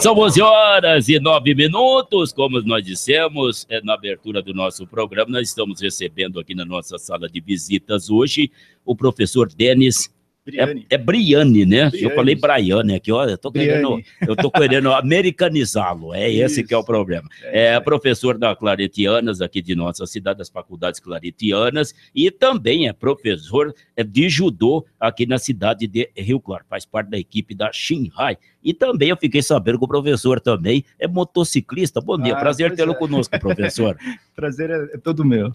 São 11 horas e 9 minutos, como nós dissemos é, na abertura do nosso programa, nós estamos recebendo aqui na nossa sala de visitas hoje o professor Denis Briane. É, é Briane, né? Briane. Eu falei Briane aqui, olha, eu tô querendo, eu tô querendo americanizá-lo. É esse que é o Isso. problema. É É, isso professor da Claretianas, aqui de nossa cidade, das faculdades claretianas, e também é professor é, de judô aqui na cidade de Rio Claro, faz parte da equipe da Shinhai. E também eu fiquei sabendo que o professor também é motociclista. Bom dia, Ah, prazer tê-lo é. conosco, professor. Prazer é, é todo meu.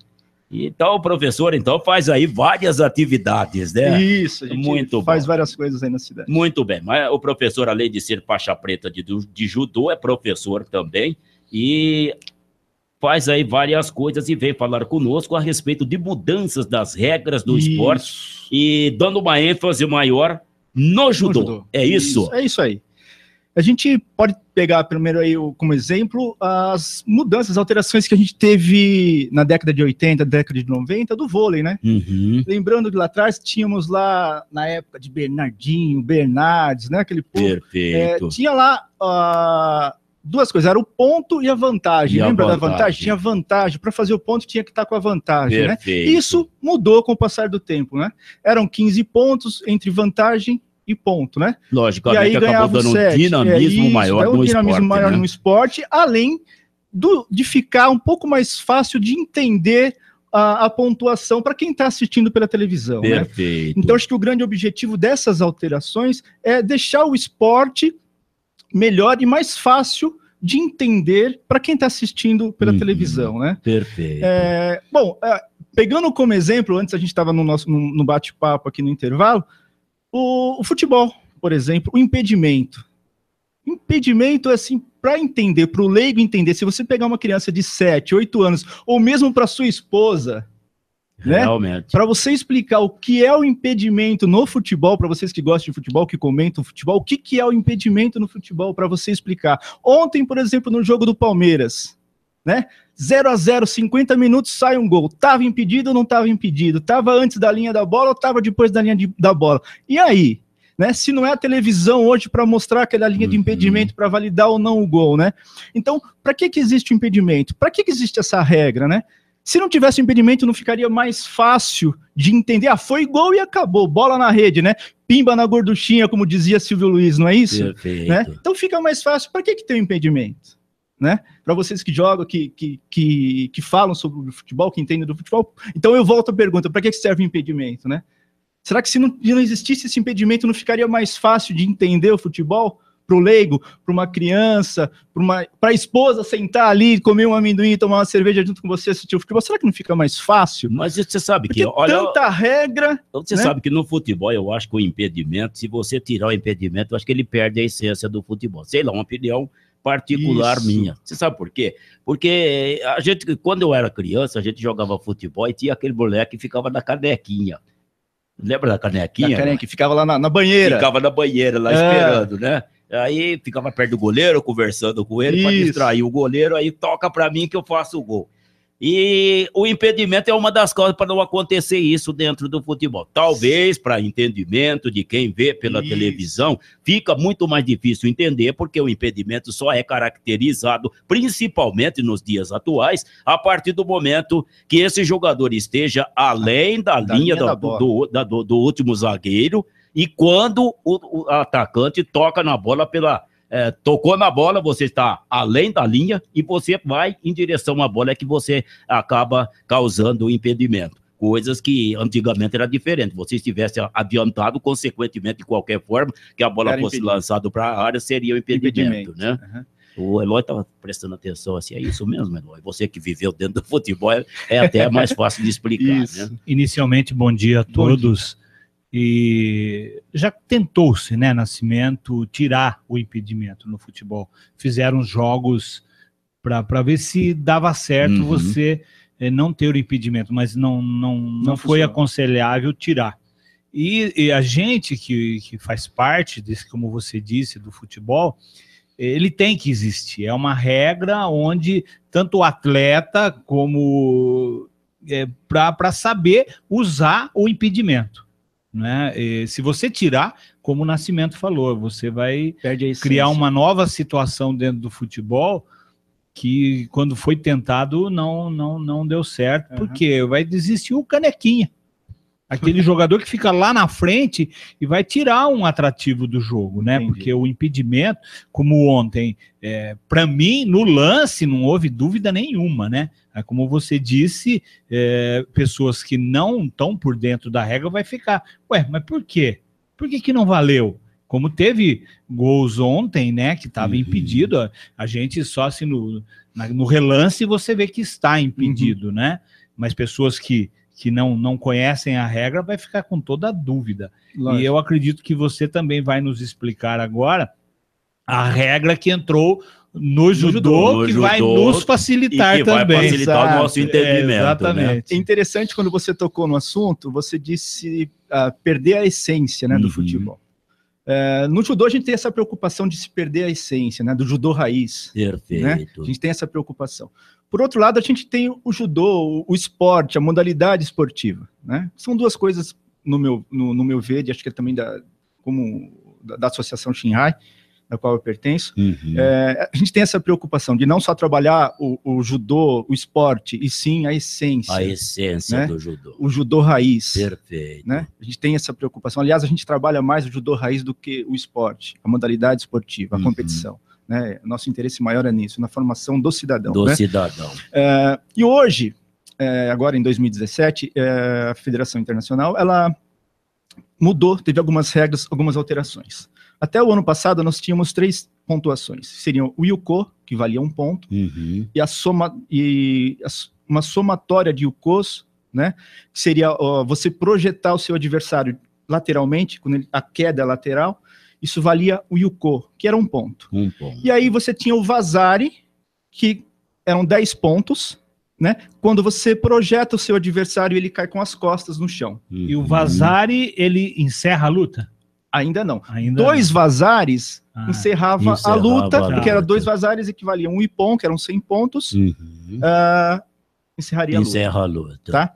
Então, professor, então faz aí várias atividades, né? Isso, a gente Muito faz bom. várias coisas aí na cidade. Muito bem, mas o professor, além de ser faixa preta de, de judô, é professor também e faz aí várias coisas e vem falar conosco a respeito de mudanças das regras do esporte Isso. e dando uma ênfase maior no judô. No judô. É isso? É isso aí. A gente pode pegar primeiro aí como exemplo as mudanças, as alterações que a gente teve na década de 80, década de 90 do vôlei, né? Uhum. Lembrando que lá atrás tínhamos lá na época de Bernardinho, Bernardes, né? Aquele povo. É, Perfeito. tinha lá ah, duas coisas, era o ponto e a vantagem. E a Lembra da vantagem. vantagem? Tinha vantagem. Para fazer o ponto tinha que estar com a vantagem, né? Perfeito. Isso mudou com o passar do tempo, né? Eram 15 pontos entre vantagem e ponto, né? E Logicamente aí ganhava dando um dinamismo é isso, maior um no dinamismo esporte. maior né? no esporte, além do, de ficar um pouco mais fácil de entender a, a pontuação para quem está assistindo pela televisão, né? Perfeito. Então, acho que o grande objetivo dessas alterações é deixar o esporte melhor e mais fácil de entender para quem está assistindo pela Uhum. televisão, né? Perfeito. É, bom, é, pegando como exemplo, antes a gente estava no nosso no, no bate-papo aqui no intervalo, o, o futebol, por exemplo, o impedimento. Impedimento é assim, para entender, para o leigo entender, se você pegar uma criança de 7, 8 anos, ou mesmo para sua esposa, né? Realmente. para você explicar o que é o impedimento no futebol, para vocês que gostam de futebol, que comentam futebol, o que, que é o impedimento no futebol, para você explicar. Ontem, por exemplo, no jogo do Palmeiras, né? 0 a 0 50 minutos, sai um gol. Tava impedido ou não tava impedido? Tava antes da linha da bola ou tava depois da linha de- da bola? E aí? Né? Se não é a televisão hoje para mostrar aquela linha de Uhum. impedimento para validar ou não o gol, né? Então, para que que existe o impedimento? Para que que existe essa regra, né? Se não tivesse impedimento, não ficaria mais fácil de entender. Ah, foi gol e acabou. Bola na rede, né? Pimba na gorduchinha, como dizia Silvio Luiz, não é isso? Perfeito. Né? Então fica mais fácil. Para que, que tem o impedimento? Né? Para vocês que jogam, que, que, que, que falam sobre o futebol, que entendem do futebol. Então eu volto à pergunta: para que, serve o impedimento? Né? Será que se não, se não existisse esse impedimento, não ficaria mais fácil de entender o futebol? Para o leigo, para uma criança, para a esposa sentar ali, comer um amendoim, tomar uma cerveja junto com você, assistir o futebol, será que não fica mais fácil? Mas você sabe Porque que, olha, tanta regra. você né? sabe que no futebol eu acho que o impedimento, se você tirar o impedimento, eu acho que ele perde a essência do futebol. Sei lá, uma opinião particular Isso. minha. Você sabe por quê? Porque a gente, quando eu era criança, a gente jogava futebol e tinha aquele moleque que ficava na canequinha. Lembra da canequinha? Da que ficava lá na, na banheira. Ficava na banheira lá É. esperando, né? Aí ficava perto do goleiro, conversando com ele para distrair o goleiro, aí toca para mim que eu faço o gol. E o impedimento é uma das causas para não acontecer isso dentro do futebol. Talvez para entendimento de quem vê pela Isso. televisão, fica muito mais difícil entender, porque o impedimento só é caracterizado, principalmente nos dias atuais, a partir do momento que esse jogador esteja além da, Da linha, linha da- da do, do- do- do último zagueiro e quando o, o atacante toca na bola pela. É, tocou na bola, você está além da linha e você vai em direção à bola, é que você acaba causando o impedimento. Coisas que antigamente era diferente. Você estivesse adiantado, consequentemente, de qualquer forma, que a bola Era fosse lançada para a área, seria o impedimento, Impedimento. né? Aham. O Eloy estava prestando atenção assim, é isso mesmo, Eloy? Você que viveu dentro do futebol, é, até mais fácil de explicar, né? Inicialmente, bom dia a Bom todos. E já tentou-se, né, Nascimento, tirar o impedimento no futebol. Fizeram jogos para ver se dava certo Uhum. você eh, não ter o impedimento, mas não, não, não, Não foi aconselhável tirar. E, e a gente que, que faz parte desse, como você disse, do futebol, ele tem que existir. É uma regra onde tanto o atleta como é, para saber usar o impedimento. Né? E se você tirar, como o Nascimento falou, você vai criar uma nova situação dentro do futebol que quando foi tentado não não não deu certo, uhum. porque vai desistir o canequinha. Aquele jogador que fica lá na frente e vai tirar um atrativo do jogo, né? Entendi. Porque o impedimento, como ontem, é, para mim, no lance, não houve dúvida nenhuma, né? É, como você disse, é, pessoas que não estão por dentro da regra vai ficar, ué, mas por quê? Por que, que não valeu? Como teve gols ontem, né, que estava uhum. impedido, a, a, gente só assim no, na, no relance você vê que está impedido, uhum. né? Mas pessoas que que não, não conhecem a regra vai ficar com toda a dúvida. Lógico. E eu acredito que você também vai nos explicar agora a regra que entrou no judô, no que judô, vai nos facilitar que também. Vai facilitar Exato. o nosso entendimento. É, exatamente. Né? É interessante quando você tocou no assunto, você disse uh, perder a essência né, do uhum. futebol. Uh, no judô a gente tem essa preocupação de se perder a essência, né, do judô raiz. Perfeito. Né? A gente tem essa preocupação. Por outro lado, a gente tem o judô, o esporte, a modalidade esportiva. Né? São duas coisas, no meu, no, no meu ver, e acho que é também da, como da, da Associação Shinhai, da qual eu pertenço, uhum. é, a gente tem essa preocupação de não só trabalhar o, o, judô, o esporte, e sim a essência. A essência né? do judô. O judô raiz. Perfeito. Né? A gente tem essa preocupação. Aliás, a gente trabalha mais o judô raiz do que o esporte, a modalidade esportiva, a uhum. competição. Né? Nosso interesse maior é nisso, na formação do cidadão. Do né? cidadão. É, e hoje, é, agora em 2017, é, a Federação Internacional, ela mudou, teve algumas regras, algumas alterações. Até o ano passado, nós tínhamos três pontuações. Seriam o Yuko, que valia um ponto, uhum. e, a soma, e a, uma somatória de Yukos, né, que seria ó, você projetar o seu adversário lateralmente, quando ele, a queda é lateral, isso valia o Yuko, que era um ponto. Um ponto. E aí você tinha o Vazari, que eram 10 pontos, né? Quando você projeta o seu adversário, ele cai com as costas no chão. Uhum. E o Vazari, ele encerra a luta? Ainda não. Ainda dois não. vazares ah, encerrava, encerrava, a luta, a porque era dois vazares equivaliam um ipom, que eram 100 pontos, uhum. uh, encerraria Encerra a luta. a luta. Tá?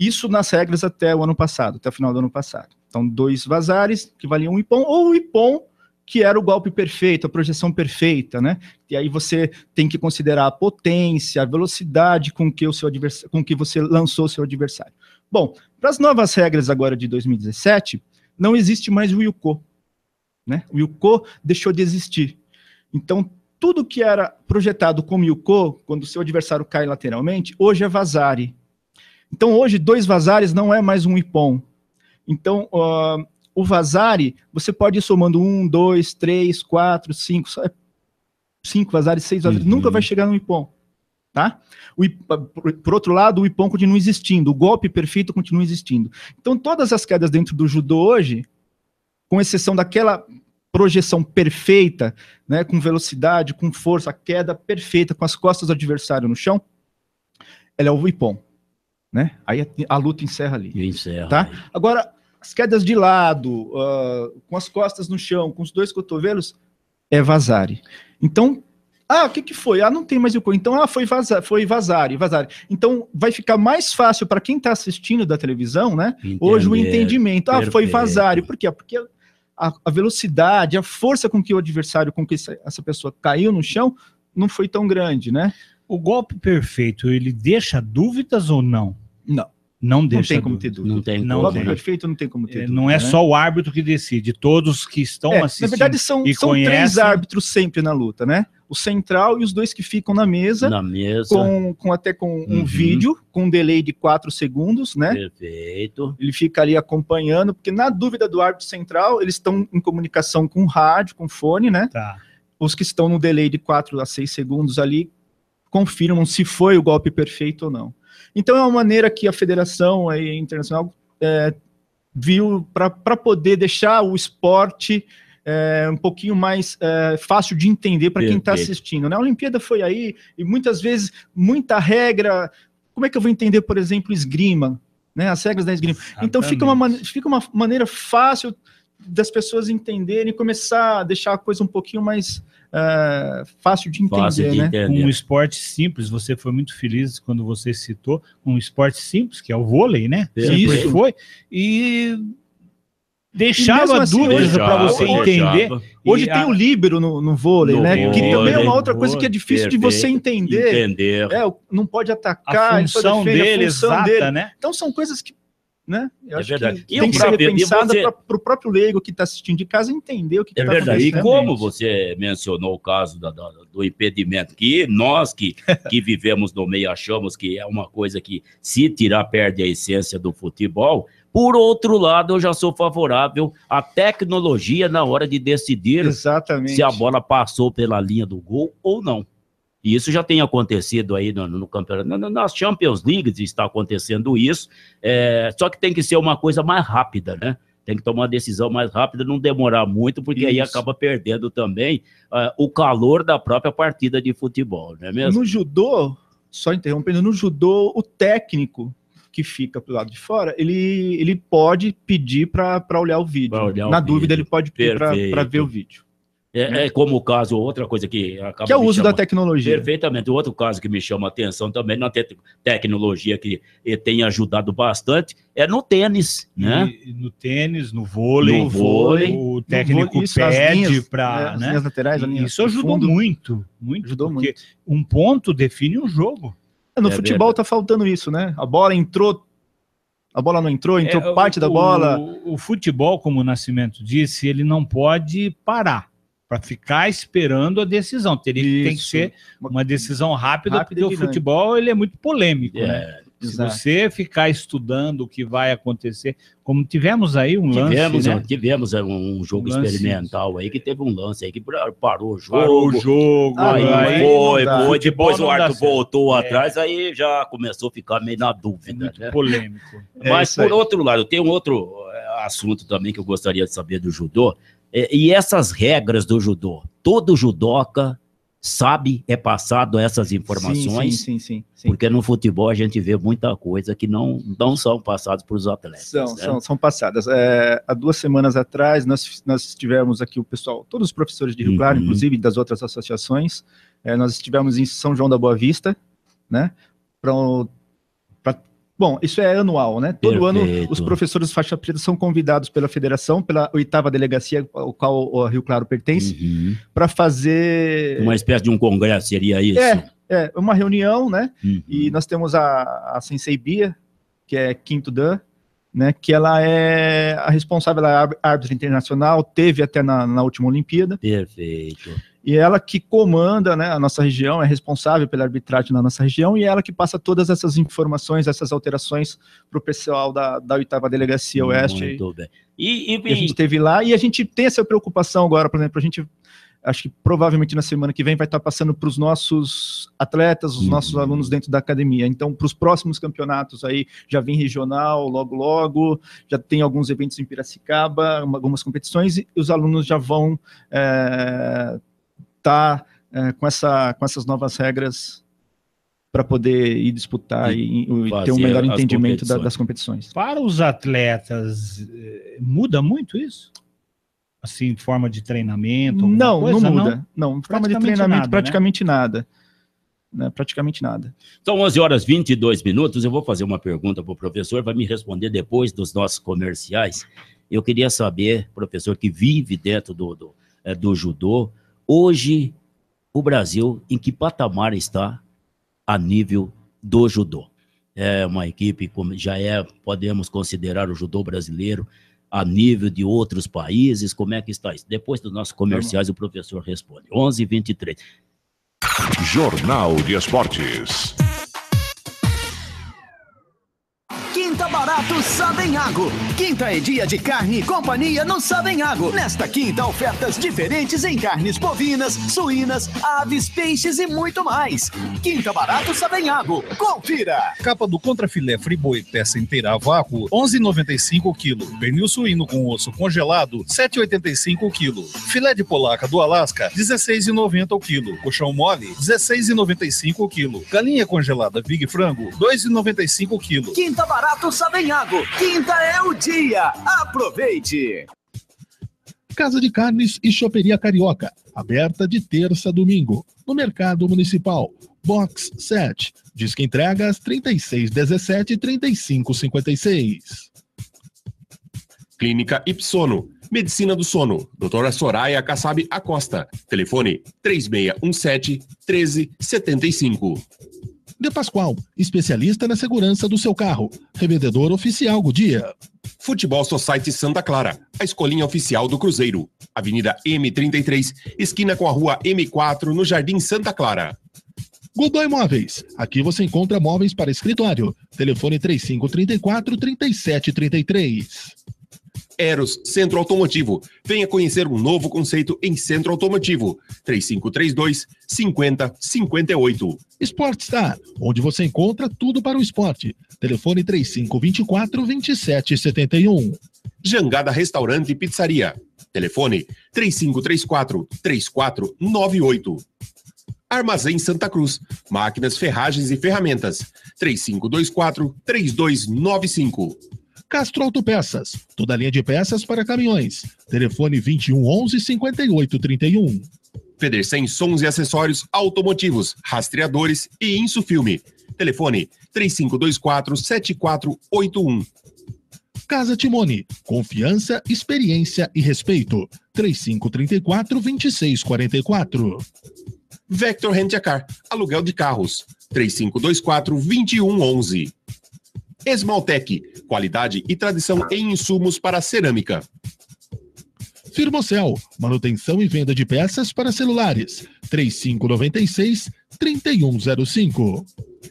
Isso nas regras até o ano passado, até o final do ano passado. Então, dois vazares que valiam um ipom, ou o ipom, que era o golpe perfeito, a projeção perfeita, né? E aí você tem que considerar a potência, a velocidade com que o seu adversário, com que você lançou o seu adversário. Bom, para as novas regras agora de 2017, não existe mais o Yuko, né? O Yuko deixou de existir. Então, tudo que era projetado como Yuko, quando o seu adversário cai lateralmente, hoje é vazare. Então, hoje, dois vazares não é mais um Ipom, então, uh, o Vazari, você pode ir somando um, dois, três, quatro, cinco, é cinco Vazares, seis Vazares, uhum. nunca vai chegar no Ipom. Tá? O, por outro lado, o Ipom continua existindo, o golpe perfeito continua existindo. Então, todas as quedas dentro do judô hoje, com exceção daquela projeção perfeita, né, com velocidade, com força, a queda perfeita, com as costas do adversário no chão, ela é o Ipom né? Aí a, a luta encerra ali. E encerra. Tá? Agora, as quedas de lado, uh, com as costas no chão, com os dois cotovelos, é vazare. Então, ah, o que, que foi? Ah, não tem mais o co. Então, ah, foi vazar, foi vazare, vazare. Então, vai ficar mais fácil para quem está assistindo da televisão, né? Entender. Hoje o entendimento. Ah, Perfeito. foi vazare. Por quê? Porque a, a, velocidade, a força com que o adversário, com que essa, essa pessoa caiu no chão, não foi tão grande, né? O golpe perfeito, ele deixa dúvidas ou não? Não. Não deixa. Não tem como ter dúvida. Não tem não, como. perfeito não tem como ter é, dúvida. Não é né? só o árbitro que decide, todos que estão é, assistindo. Na verdade, são, são conhecem... três árbitros sempre na luta, né? O central e os dois que ficam na mesa. Na mesa. Com, com até com um uhum. vídeo, com um delay de quatro segundos, né? Perfeito. Ele fica ali acompanhando, porque na dúvida do árbitro central, eles estão em comunicação com rádio, com fone, né? Tá. Os que estão no delay de quatro a seis segundos ali confirmam se foi o golpe perfeito ou não. Então é uma maneira que a Federação aí, Internacional é, viu para poder deixar o esporte é, um pouquinho mais é, fácil de entender para quem está assistindo. Né? A Olimpíada foi aí e muitas vezes muita regra. Como é que eu vou entender, por exemplo, esgrima? Né, as regras da esgrima. Exatamente. Então fica uma, fica uma maneira fácil das pessoas entenderem, começar a deixar a coisa um pouquinho mais uh, fácil de entender, fácil de né? Entender. Um esporte simples, você foi muito feliz quando você citou um esporte simples, que é o vôlei, né? Isso foi. E deixava assim, dúvidas para você entender. Hoje tem a... o líbero no, no vôlei, no né? Vôlei, que também é uma outra coisa que é difícil de você entender. Entender. É, não pode atacar, a função dele, a função exata, dele. né? Então são coisas que né? Eu é verdade. Que tem que ser repensada você... para o próprio leigo que está assistindo de casa entender o que está é tá verdade. E como você mencionou o caso da, da, do impedimento, que nós que, que vivemos no meio achamos que é uma coisa que, se tirar, perde a essência do futebol. Por outro lado, eu já sou favorável à tecnologia na hora de decidir Exatamente. se a bola passou pela linha do gol ou não. E isso já tem acontecido aí no, no campeonato. Nas Champions League está acontecendo isso, é, só que tem que ser uma coisa mais rápida, né? Tem que tomar uma decisão mais rápida, não demorar muito, porque isso. aí acaba perdendo também uh, o calor da própria partida de futebol, não é mesmo? No judô, só interrompendo, no judô, o técnico que fica pro lado de fora, ele, ele pode pedir para olhar o vídeo. Olhar Na o dúvida, vídeo. ele pode pedir para ver o vídeo. É, né? é, como o caso, outra coisa que acaba. Que é o uso da tecnologia. Perfeitamente. Outro caso que me chama a atenção também na te tecnologia que tem ajudado bastante é no tênis, né? E, no tênis, no vôlei. No vôlei. O técnico vôlei, isso, pede para. Né? As laterais, isso ajudou fundo, muito, muito. Ajudou muito. Um ponto define um jogo. É, no é futebol verdade. tá faltando isso, né? A bola entrou a bola não entrou, entrou é, parte o, da bola. O, o, futebol, como o Nascimento disse, ele não pode parar para ficar esperando a decisão. Teria que tem que ser uma decisão rápida, rápida porque o futebol ele é muito polêmico, é, né? Se você ficar estudando o que vai acontecer, como tivemos aí um tivemos, lance, né? Tivemos um jogo um experimental aí que teve um lance aí que parou o jogo. Parou o jogo. Aí, aí foi, foi. Depois o Arthur voltou é. atrás, aí já começou a ficar meio na dúvida. Muito né? polêmico. Mas, por outro lado, tem um outro é, assunto também que eu gostaria de saber do judô, é, e essas regras do judô, todo judoca sabe, é passado essas informações. Sim, sim, sim, sim, Porque no futebol a gente vê muita coisa que não, não são passadas para os atletas. São, né? são, são passadas. É, há duas semanas atrás, nós, nós tivemos aqui o pessoal, todos os professores de Rio Claro, uhum. inclusive das outras associações, é, nós estivemos em São João da Boa Vista, né? Para Bom, isso é anual, né? Todo Perfeito. ano os professores faixa preta são convidados pela federação, pela oitava delegacia, ao qual o Rio Claro pertence, uhum. para fazer. Uma espécie de um congresso, seria isso? É, é uma reunião, né? Uhum. E nós temos a, a Sensei Bia, que é quinto Dan, né? Que ela é a responsável, ela é árbitra internacional, teve até na, na última Olimpíada. Perfeito e ela que comanda né, a nossa região, é responsável pela arbitragem na nossa região, e ela que passa todas essas informações, essas alterações para o pessoal da, da oitava delegacia oeste. Muito bem. E, e, a gente teve lá, e a gente tem essa preocupação agora, por exemplo, a gente acho que provavelmente na semana que vem vai estar passando para os nossos atletas, os uhum. nossos alunos dentro da academia. Então, para os próximos campeonatos aí, já vem regional, logo, logo, já tem alguns eventos em Piracicaba, algumas competições, e os alunos já vão é, tá é, com, essa, com essas novas regras para poder ir disputar e, e ter um melhor entendimento da, das competições. Para os atletas, é, muda muito isso? Assim, forma de treinamento? Não, coisa, não muda. Não, não forma de treinamento, nada, praticamente né? nada. Né, praticamente nada. São 11 horas 22 minutos. Eu vou fazer uma pergunta para o professor, vai me responder depois dos nossos comerciais. Eu queria saber, professor, que vive dentro do, do, é, do judô, Hoje, o Brasil, em que patamar está a nível do judô? É uma equipe, como já é, podemos considerar o judô brasileiro a nível de outros países? Como é que está isso? Depois dos nossos comerciais, o professor responde. 11 23 Jornal de Esportes. Barato Sabenhago. Quinta é dia de carne e companhia no Sabenhago. Nesta quinta, ofertas diferentes em carnes bovinas, suínas, aves, peixes e muito mais. Quinta Barato Sabenhago. Confira! Capa do contrafilé friboi peça inteira a vácuo, 11,95 kg. Pernil suíno com osso congelado, 7,85 kg. Filé de polaca do Alasca, 16,90 o quilo. Colchão mole, 16,95 o quilo. Galinha congelada Big Frango, 2,95 o quilo. Quinta Barato Sabenhago. Quinta é o dia. Aproveite! Casa de Carnes e Choperia Carioca, aberta de terça a domingo, no Mercado Municipal. Box 7. Disque entregas 3617 3556. Clínica Ipsono. Medicina do Sono. Doutora Soraya Kassab Acosta. Telefone 3617 1375. De Pascoal, especialista na segurança do seu carro. Revendedor oficial Godia. Futebol Society Santa Clara, a escolinha oficial do Cruzeiro. Avenida M33, esquina com a rua M4, no Jardim Santa Clara. Godoy Móveis. Aqui você encontra móveis para escritório. Telefone 3534 3733. Eros Centro Automotivo. Venha conhecer um novo conceito em Centro Automotivo. 3532 5058. Sportstar, onde você encontra tudo para o esporte. Telefone 3524 2771. Jangada Restaurante e Pizzaria. Telefone 3534 3498. Armazém Santa Cruz. Máquinas, ferragens e ferramentas. 3524 3295. Castro Autopeças. Toda linha de peças para caminhões. Telefone 2111 5831. Federcem Sons e Acessórios Automotivos, Rastreadores e Insufilme. Telefone 3524 7481. Casa Timone. Confiança, experiência e respeito. 3534 2644. Vector Rent a Car. Aluguel de carros. 3524 2111. Esmaltec, qualidade e tradição em insumos para cerâmica. Firmocel, manutenção e venda de peças para celulares. 3596 3105.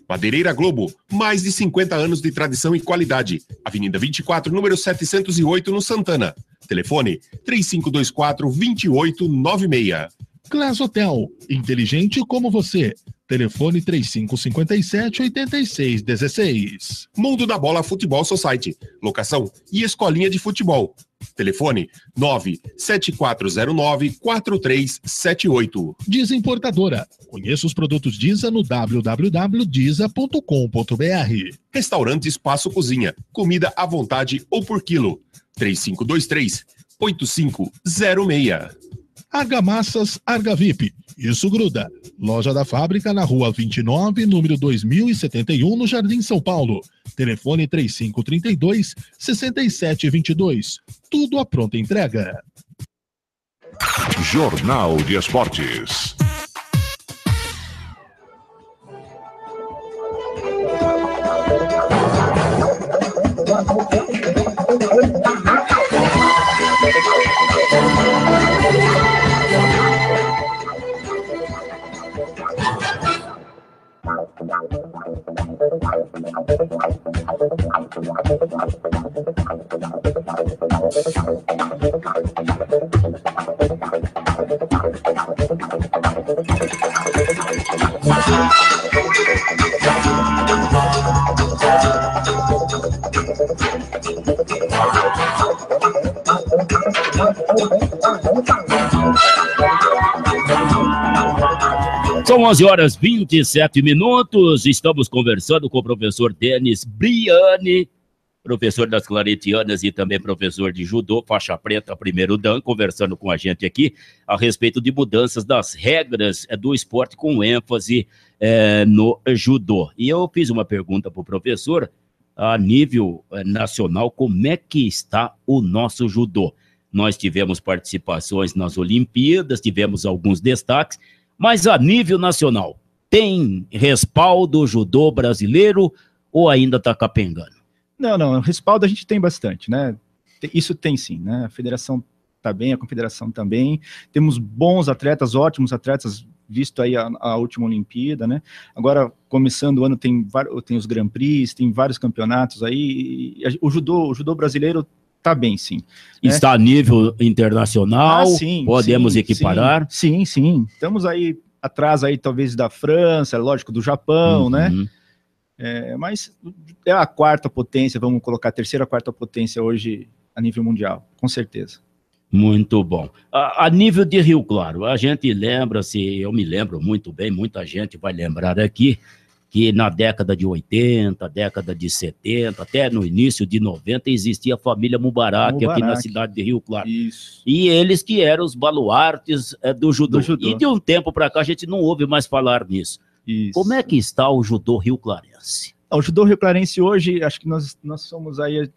Madeireira Globo, mais de 50 anos de tradição e qualidade. Avenida 24, número 708, no Santana. Telefone 3524 2896. Class Hotel, inteligente como você. Telefone 3557 8616. Mundo da Bola Futebol Society. Locação e escolinha de futebol. Telefone 97409 4378. Diza Importadora. Conheça os produtos Diza no www.diza.com.br. Restaurante Espaço Cozinha. Comida à vontade ou por quilo. 3523 8506. Argamassas Argavip. Isso gruda. Loja da fábrica na rua 29, número 2071, no Jardim São Paulo. Telefone 3532 6722. Tudo à pronta entrega. Jornal de Esportes. 放。São 11 horas 27 minutos. Estamos conversando com o professor Denis Briani, professor das Claretianas e também professor de judô, faixa preta, primeiro dan, conversando com a gente aqui a respeito de mudanças das regras eh, do esporte com ênfase é, no judô. E eu fiz uma pergunta para o professor a nível eh, nacional, como é que está o nosso judô? Nós tivemos participações nas Olimpíadas, tivemos alguns destaques, mas a nível nacional, tem respaldo judô brasileiro ou ainda está capengando? Não, não, respaldo a gente tem bastante, né? Isso tem sim, né? A federação está bem, a confederação também. Temos bons atletas, ótimos atletas, visto aí a, a, última Olimpíada, né? Agora, começando o ano, tem, tem os Grand Prix, tem vários campeonatos aí. O judô, o judô brasileiro está bem, sim. Né? Está né? a nível internacional, ah, sim, podemos sim, equiparar? Sim, sim, Estamos aí atrás aí, talvez, da França, lógico, do Japão, né? uhum. né? É, mas é a quarta potência, vamos colocar a terceira, quarta potência hoje a nível mundial, com certeza. Muito bom. A, a, nível de Rio Claro, a gente lembra-se, eu me lembro muito bem, muita gente vai lembrar aqui, que na década de 80, década de 70, até no início de 90, existia a família Mubarak, Mubarak. aqui na cidade de Rio Claro. Isso. E eles que eram os baluartes é, do, judô. do, judô. E de um tempo para cá a gente não ouve mais falar nisso. Isso. Como é que está o judô Rio Clarense? O judô Rio Clarense hoje, acho que nós, nós somos aí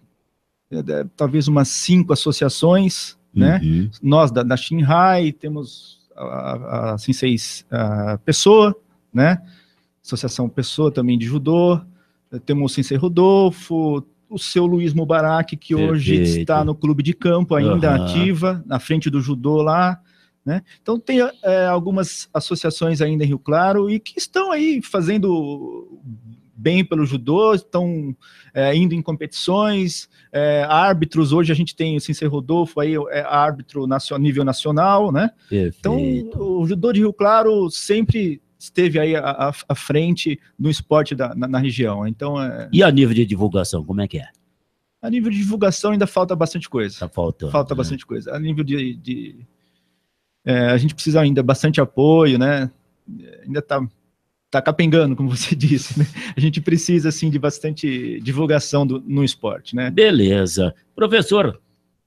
é, talvez umas cinco associações, né? uhum. né? Nós da, da Shinhai temos a, a, a Sensei a Pessoa, né? Associação Pessoa também de judô, temos o Sensei Rodolfo, o seu Luiz Mubarak, que Perfeito. hoje está no clube de campo ainda uhum. ativa, na frente do judô lá, né? Então tem é, algumas associações ainda em Rio Claro e que estão aí fazendo bem pelo judô, estão é, indo em competições, é, árbitros, hoje a gente tem o Sensei Rodolfo aí, é árbitro nacional, nível nacional, né? Perfeito. Então o judô de Rio Claro sempre esteve aí à, à frente no esporte da, na, na região. Então, é... E a nível de divulgação, como é que é? A nível de divulgação ainda falta bastante coisa. Tá faltando. Falta né? bastante coisa. A nível de. de é, a gente precisa ainda bastante apoio, né? Ainda tá, tá capengando, como você disse, né? A gente precisa, assim, de bastante divulgação do, no esporte, né? Beleza. Professor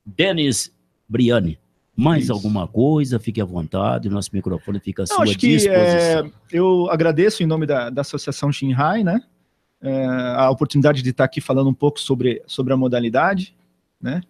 Denis Briani, mais Isso. alguma coisa, fique à vontade, nosso microfone fica à Não, sua acho disposição. Que, é, eu agradeço em nome da, da Associação Xinhai, né? É, a oportunidade de estar aqui falando um pouco sobre, sobre a modalidade, né?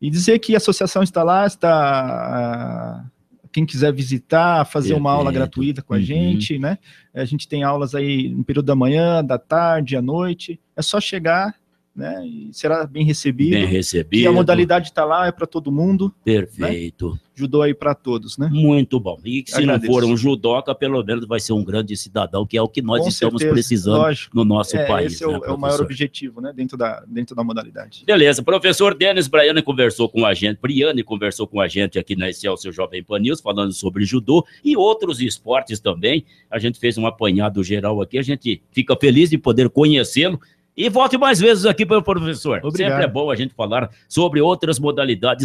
E dizer que a associação está lá, está quem quiser visitar, fazer Perfeito. uma aula gratuita com a uhum. gente, né? A gente tem aulas aí no período da manhã, da tarde, à noite. É só chegar, né? E será bem recebido. Bem recebido. E a modalidade está lá, é para todo mundo. Né? Perfeito. Né? Judô aí para todos, né? Muito bom. E se Agradeço. não for um judoca, pelo menos vai ser um grande cidadão, que é o que nós Com estamos certeza, precisando lógico. no nosso é, país. Esse é o, né, é o, maior objetivo, né? Dentro da, dentro da modalidade. Beleza. Professor Denis Briane conversou com a gente, Briane conversou com a gente aqui na Excelsior Jovem Pan News, falando sobre judô e outros esportes também. A gente fez um apanhado geral aqui, a gente fica feliz de poder conhecê-lo e volte mais vezes aqui para o professor. Obrigado. Sempre é bom a gente falar sobre outras modalidades